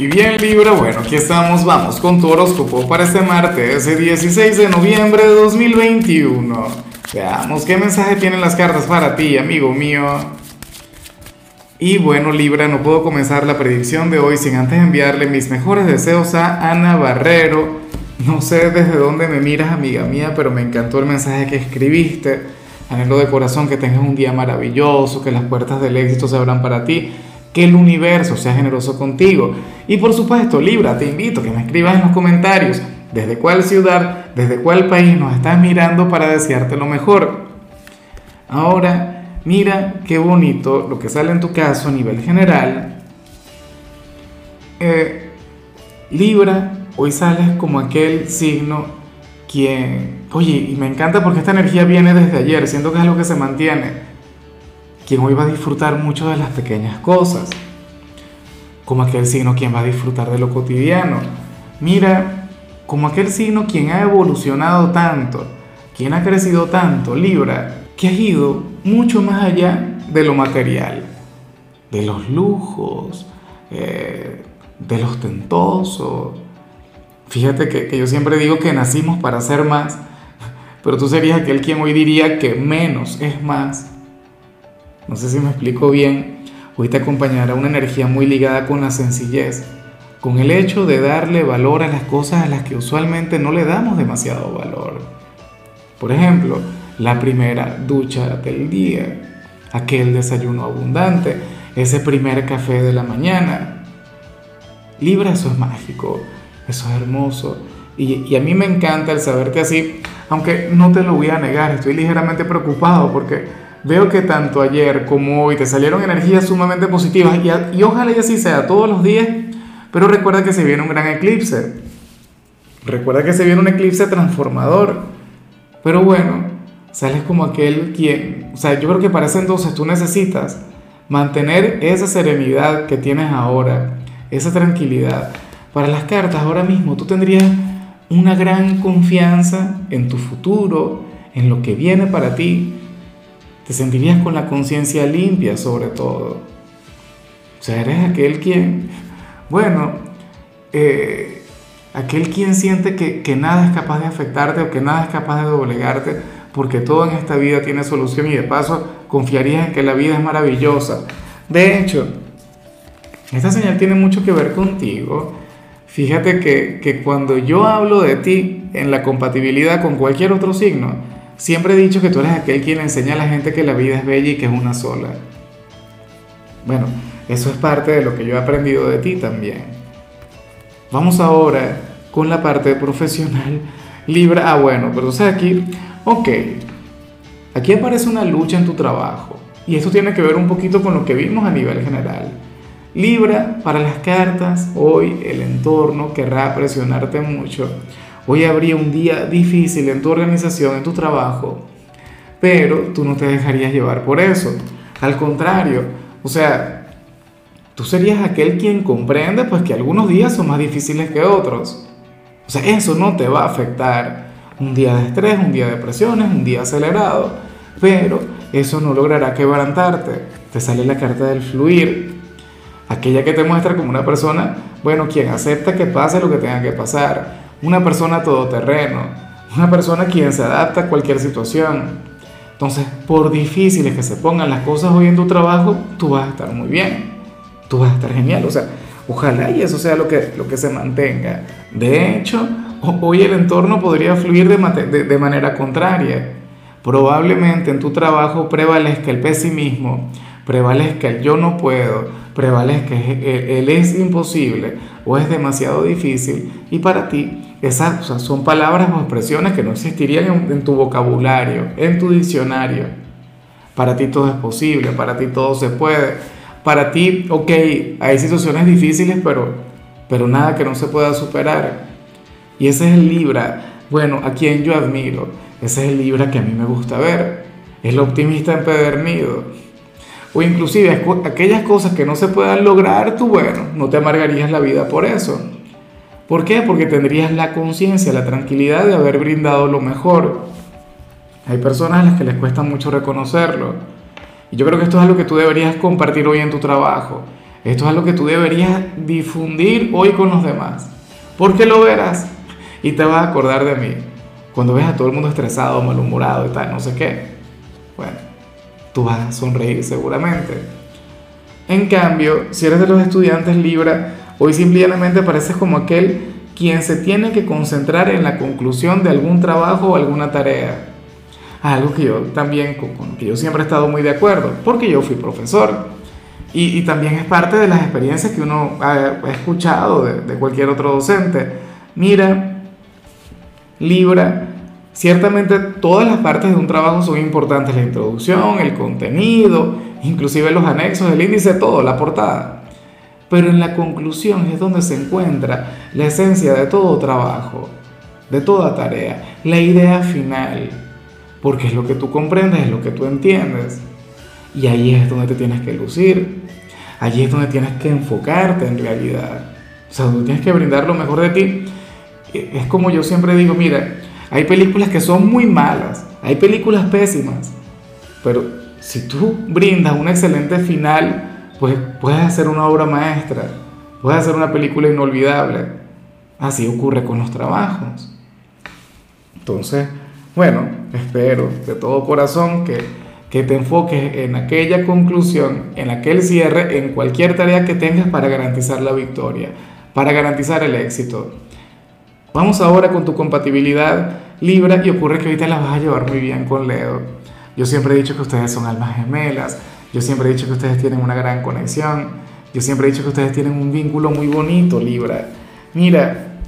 Y bien Libra, bueno, aquí estamos, vamos con tu horóscopo para este martes, ese 16 de noviembre de 2021. Veamos qué mensaje tienen las cartas para ti, amigo mío. Y bueno Libra, no puedo comenzar la predicción de hoy sin antes enviarle mis mejores deseos a Ana Barrero. No sé desde dónde me miras, amiga mía, pero me encantó el mensaje que escribiste. Anhelo de corazón que tengas un día maravilloso, que las puertas del éxito se abran para ti que el universo sea generoso contigo. Y por supuesto, Libra, te invito a que me escribas en los comentarios desde cuál ciudad, desde cuál país nos estás mirando para desearte lo mejor. Ahora, mira qué bonito lo que sale en tu caso a nivel general. Eh, Libra, hoy sales como aquel signo quien, oye, y me encanta porque esta energía viene desde ayer, siento que es algo que se mantiene quien hoy va a disfrutar mucho de las pequeñas cosas, como aquel signo quien va a disfrutar de lo cotidiano. Mira, como aquel signo quien ha evolucionado tanto, quien ha crecido tanto, Libra, que ha ido mucho más allá de lo material, de los lujos, eh, de los tentosos. Fíjate que, que yo siempre digo que nacimos para ser más, pero tú serías aquel quien hoy diría que menos es más no sé si me explico bien. Hoy te acompañará una energía muy ligada con la sencillez, con el hecho de darle valor a las cosas a las que usualmente no le damos demasiado valor. Por ejemplo, la primera ducha del día, aquel desayuno abundante, ese primer café de la mañana. Libra, eso es mágico, eso es hermoso. Y, a mí me encanta el saberte así, aunque no te lo voy a negar, estoy ligeramente preocupado porque veo que tanto ayer como hoy te salieron energías sumamente positivas y, ojalá y así sea todos los días, pero recuerda que se viene un gran eclipse. Recuerda que se viene un eclipse transformador. Pero bueno, sales como aquel quien, o sea, yo creo que para ese entonces tú necesitas mantener esa serenidad que tienes ahora, esa tranquilidad. Para las cartas ahora mismo tú tendrías una gran confianza en tu futuro, en lo que viene para ti, te sentirías con la conciencia limpia sobre todo. O sea, eres aquel quien, bueno, eh, aquel quien siente que, que nada es capaz de afectarte o que nada es capaz de doblegarte, porque todo en esta vida tiene solución y de paso confiarías en que la vida es maravillosa. De hecho, esta señal tiene mucho que ver contigo. Fíjate que, que cuando yo hablo de ti en la compatibilidad con cualquier otro signo, Siempre he dicho que tú eres aquel quien enseña a la gente que la vida es bella y que es una sola. Bueno, eso es parte de lo que yo he aprendido de ti también. Vamos ahora con la parte profesional. Libra, ah bueno, pero o sea, aquí, ok, aquí aparece una lucha en tu trabajo y esto tiene que ver un poquito con lo que vimos a nivel general. Libra, para las cartas, hoy el entorno querrá presionarte mucho Hoy habría un día difícil en tu organización, en tu trabajo, pero tú no te dejarías llevar por eso. Al contrario, o sea, tú serías aquel quien comprende pues que algunos días son más difíciles que otros. O sea, eso no te va a afectar. Un día de estrés, un día de presiones, un día acelerado, pero eso no logrará quebrantarte. Te sale la carta del fluir, aquella que te muestra como una persona, bueno, quien acepta que pase lo que tenga que pasar, una persona todoterreno, una persona quien se adapta a cualquier situación. Entonces, por difíciles que se pongan las cosas hoy en tu trabajo, tú vas a estar muy bien, tú vas a estar genial. O sea, ojalá y eso sea lo que, lo que se mantenga. De hecho, hoy el entorno podría fluir de, de manera contraria. Probablemente en tu trabajo prevalezca el pesimismo, prevalezca el yo no puedo, prevalezca el, es imposible o es demasiado difícil y para ti esas son palabras o expresiones que no existirían en, tu vocabulario, en tu diccionario. Para ti todo es posible, para ti todo se puede. Para ti, ok, hay situaciones difíciles, pero, pero nada que no se pueda superar. Y ese es el Libra, bueno, a quien yo admiro. Ese es el Libra que a mí me gusta ver. Es el optimista empedernido. O inclusive aquellas cosas que no se puedan lograr, tú, bueno, no te amargarías la vida por eso. ¿Por qué? Porque tendrías la conciencia, la tranquilidad de haber brindado lo mejor. Hay personas a las que les cuesta mucho reconocerlo. Y yo creo que esto es algo que tú deberías compartir hoy en tu trabajo. Esto es algo que tú deberías difundir hoy con los demás. Porque lo verás y te vas a acordar de mí. Cuando ves a todo el mundo estresado, malhumorado y tal, no sé qué. Bueno, tú vas a sonreír seguramente. En cambio, si eres de los estudiantes Libra, hoy simplemente pareces como aquel quien se tiene que concentrar en la conclusión de algún trabajo o alguna tarea. Algo que yo también, con que yo siempre he estado muy de acuerdo, porque yo fui profesor. Y, también es parte de las experiencias que uno ha, escuchado de, de cualquier otro docente. Mira, Libra, ciertamente todas las partes de un trabajo son importantes, la introducción, el contenido, inclusive los anexos, el índice, todo, la portada. Pero en la conclusión es donde se encuentra la esencia de todo trabajo, de toda tarea, la idea final, porque es lo que tú comprendes, es lo que tú entiendes. Y ahí es donde te tienes que lucir, allí es donde tienes que enfocarte en realidad. O sea, tú tienes que brindar lo mejor de ti. Es como yo siempre digo, mira, hay películas que son muy malas, hay películas pésimas, pero si tú brindas un excelente final, pues puedes hacer una obra maestra, puedes hacer una película inolvidable. Así ocurre con los trabajos. Entonces, bueno, espero de todo corazón que, que te enfoques en aquella conclusión, en aquel cierre, en cualquier tarea que tengas para garantizar la victoria, para garantizar el éxito. Vamos ahora con tu compatibilidad Libra y ocurre que ahorita la vas a llevar muy bien con Leo. Yo siempre he dicho que ustedes son almas gemelas, yo siempre he dicho que ustedes tienen una gran conexión, yo siempre he dicho que ustedes tienen un vínculo muy bonito, Libra. Mira,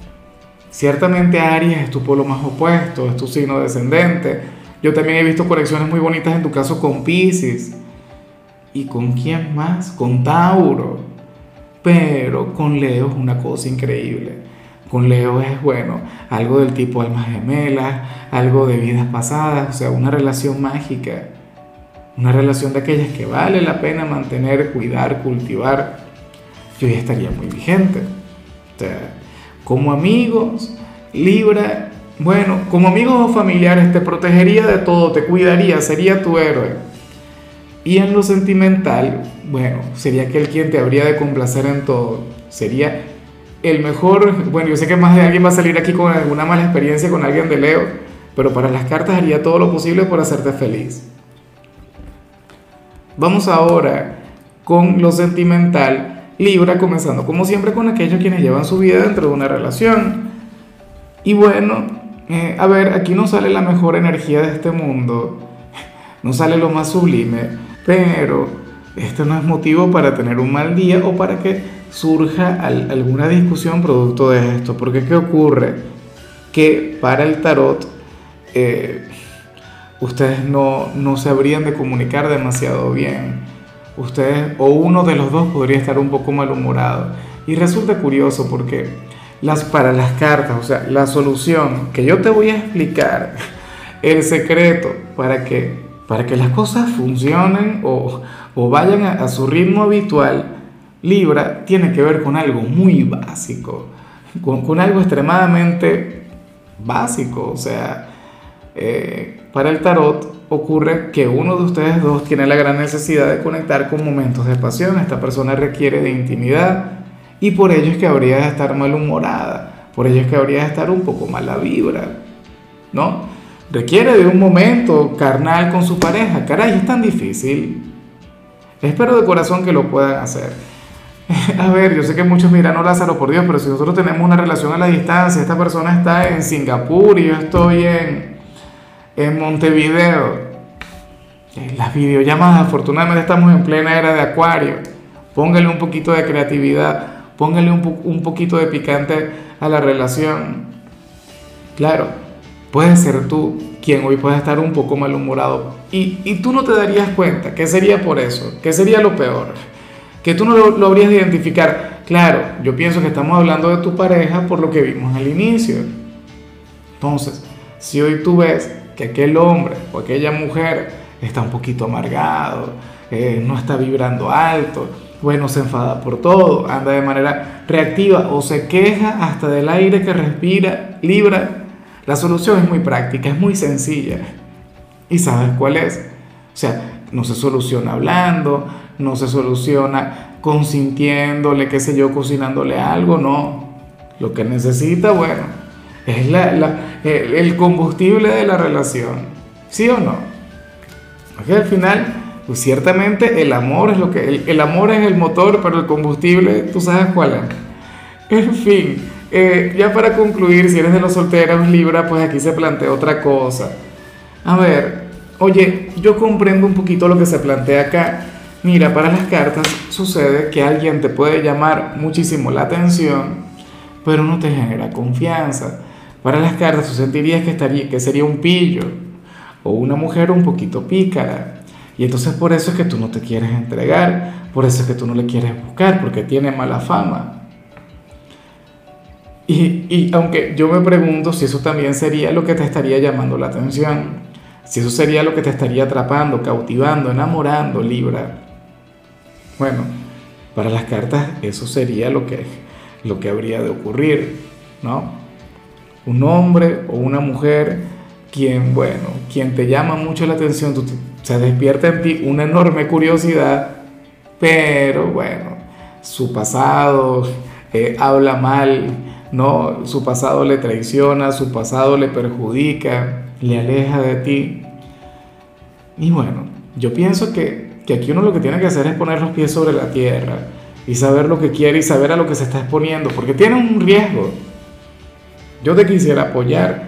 ciertamente Aries es tu polo más opuesto, es tu signo descendente. Yo también he visto conexiones muy bonitas en tu caso con Pisces. ¿Y con quién más? Con Tauro. Pero con Leo es una cosa increíble. Con Leo es, bueno, algo del tipo almas gemelas, algo de vidas pasadas, o sea, una relación mágica, una relación de aquellas que vale la pena mantener, cuidar, cultivar. Yo ya estaría muy vigente. O sea, como amigos, Libra, bueno, como amigos o familiares te protegería de todo, te cuidaría, sería tu héroe. Y en lo sentimental, bueno, sería aquel quien te habría de complacer en todo. Sería el mejor, bueno, yo sé que más de alguien va a salir aquí con alguna mala experiencia con alguien de Leo, pero para las cartas haría todo lo posible por hacerte feliz. Vamos ahora con lo sentimental. Libra, comenzando como siempre con aquellos quienes llevan su vida dentro de una relación. Y bueno, eh, a ver, aquí no sale la mejor energía de este mundo, no sale lo más sublime, pero esto no es motivo para tener un mal día o para que surja alguna discusión producto de esto. Porque ¿qué ocurre? Que para el tarot eh, ustedes no, no se habrían de comunicar demasiado bien. Ustedes o uno de los dos podría estar un poco malhumorado. Y resulta curioso porque las, para las cartas, o sea, la solución que yo te voy a explicar, el secreto para que, para que las cosas funcionen o, o vayan a su ritmo habitual, Libra tiene que ver con algo muy básico, con, algo extremadamente básico. O sea, eh, para el tarot ocurre que uno de ustedes dos tiene la gran necesidad de conectar con momentos de pasión. Esta persona requiere de intimidad y por ello es que habría de estar malhumorada, por ello es que habría de estar un poco mala vibra, ¿no? Requiere de un momento carnal con su pareja. Caray, es tan difícil. Espero de corazón que lo puedan hacer. A ver, yo sé que muchos miran, no Lázaro, por Dios, pero si nosotros tenemos una relación a la distancia, esta persona está en Singapur y yo estoy en, en Montevideo. Las videollamadas, afortunadamente estamos en plena era de acuario. Póngale un poquito de creatividad, póngale un, un poquito de picante a la relación. Claro, puedes ser tú quien hoy puede estar un poco malhumorado y, y tú no te darías cuenta. ¿Qué sería por eso? ¿Qué sería lo peor? Que tú no lo, habrías de identificar. Claro, yo pienso que estamos hablando de tu pareja por lo que vimos al inicio. Entonces, si hoy tú ves que aquel hombre o aquella mujer está un poquito amargado, eh, no está vibrando alto, bueno, se enfada por todo, anda de manera reactiva o se queja hasta del aire que respira, libra, la solución es muy práctica, es muy sencilla. ¿Y sabes cuál es? O sea, no se soluciona hablando, no se soluciona consintiéndole, qué sé yo, cocinándole algo, no. Lo que necesita, bueno, es la, el combustible de la relación, ¿sí o no? Porque al final, pues ciertamente el amor es lo que, el, el amor es el motor, pero el combustible, tú sabes cuál es. En fin, eh, ya para concluir, si eres de los solteros Libra, pues aquí se plantea otra cosa. A ver, oye, yo comprendo un poquito lo que se plantea acá. Mira, para las cartas sucede que alguien te puede llamar muchísimo la atención, pero no te genera confianza. Para las cartas tú sentirías que, estaría, que sería un pillo o una mujer un poquito pícara. Y entonces por eso es que tú no te quieres entregar, por eso es que tú no le quieres buscar, porque tiene mala fama. Y, aunque yo me pregunto si eso también sería lo que te estaría llamando la atención, si eso sería lo que te estaría atrapando, cautivando, enamorando, Libra. Bueno, para las cartas eso sería lo que, lo que habría de ocurrir, ¿no? Un hombre o una mujer quien, bueno, quien te llama mucho la atención, se despierta en ti una enorme curiosidad, pero bueno, su pasado eh, habla mal, no, su pasado le traiciona, su pasado le perjudica, le aleja de ti. Y bueno, yo pienso que, que aquí uno lo que tiene que hacer es poner los pies sobre la tierra y saber lo que quiere y saber a lo que se está exponiendo, porque tiene un riesgo. Yo te quisiera apoyar,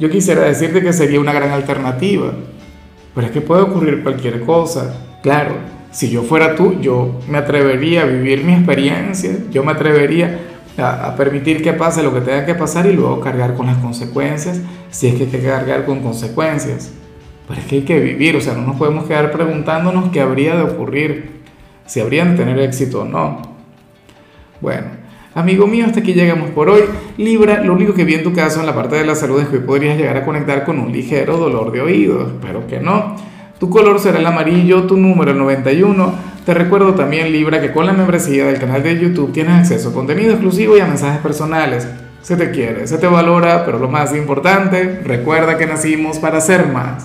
yo quisiera decirte que sería una gran alternativa, pero es que puede ocurrir cualquier cosa. Claro, si yo fuera tú, yo me atrevería a vivir mi experiencia, yo me atrevería a, permitir que pase lo que tenga que pasar y luego cargar con las consecuencias, si es que hay que cargar con consecuencias. Pero es que hay que vivir, o sea, no nos podemos quedar preguntándonos qué habría de ocurrir, si habrían de tener éxito o no. Bueno, amigo mío, hasta aquí llegamos por hoy. Libra, lo único que vi en tu caso en la parte de la salud es que hoy podrías llegar a conectar con un ligero dolor de oído, espero que no. Tu color será el amarillo, tu número el 91 te recuerdo también, Libra, que con la membresía del canal de YouTube tienes acceso a contenido exclusivo y a mensajes personales. Se te quiere, se te valora, pero lo más importante, recuerda que nacimos para ser más.